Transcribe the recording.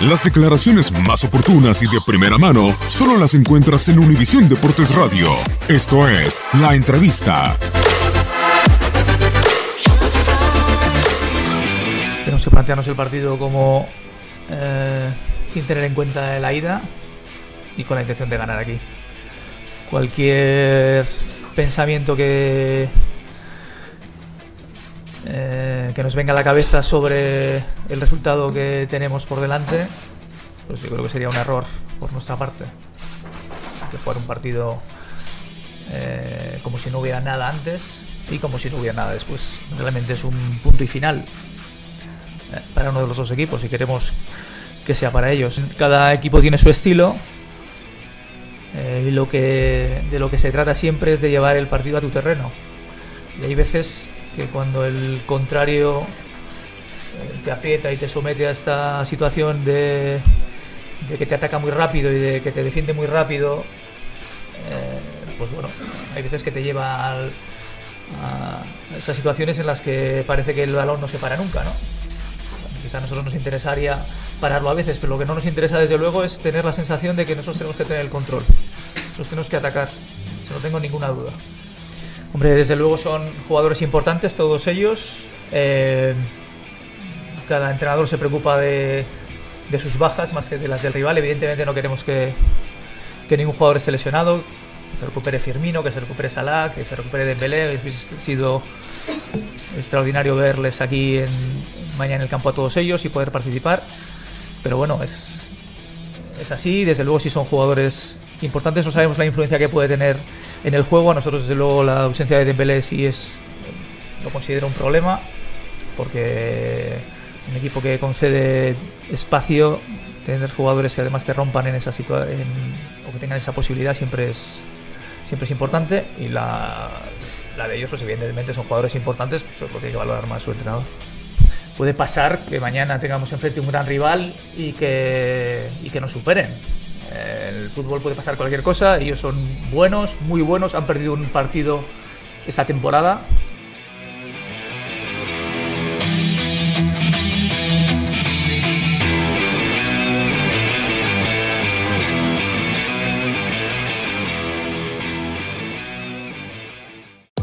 Las declaraciones más oportunas y de primera mano solo las encuentras en Univisión Deportes Radio. Esto es La Entrevista. Tenemos que plantearnos el partido como eh, sin tener en cuenta la ida y con la intención de ganar aquí. Cualquier pensamiento que eh, que nos venga a la cabeza sobre el resultado que tenemos por delante, pues yo creo que sería un error por nuestra parte. Que jugar un partido eh, como si no hubiera nada antes y como si no hubiera nada después. Realmente es un punto y final eh, para uno de los dos equipos y queremos que sea para ellos. Cada equipo tiene su estilo eh, y lo que, de lo que se trata siempre es de llevar el partido a tu terreno. Y hay veces que cuando el contrario eh, te aprieta y te somete a esta situación de, que te ataca muy rápido y de que te defiende muy rápido, eh, pues bueno, hay veces que te lleva a esas situaciones en las que parece que el balón no se para nunca, ¿no? Quizá a nosotros nos interesaría pararlo a veces, pero lo que no nos interesa desde luego es tener la sensación de que nosotros tenemos que tener el control. Nosotros tenemos que atacar, eso no tengo ninguna duda. Hombre, desde luego son jugadores importantes todos ellos. Eh, cada entrenador se preocupa de, sus bajas más que de las del rival. Evidentemente no queremos que, ningún jugador esté lesionado. Que se recupere Firmino, que se recupere Salah, que se recupere Dembélé. Es sido extraordinario verles aquí mañana en el campo a todos ellos y poder participar. Pero bueno, es, es así. Desde luego, si son jugadores importantes, no sabemos la influencia que puede tener en el juego. A nosotros, desde luego, la ausencia de Dembélé sí es, lo considero un problema, porque un equipo que concede espacio, tener jugadores que además te rompan en esa situación o que tengan esa posibilidad siempre es siempre es importante y la, la de ellos pues evidentemente son jugadores importantes pero lo tiene que valorar más su entrenador puede pasar que mañana tengamos enfrente un gran rival y que, y que nos superen. Eh, El fútbol puede pasar cualquier cosa, ellos son buenos, muy buenos, han perdido un partido esta temporada.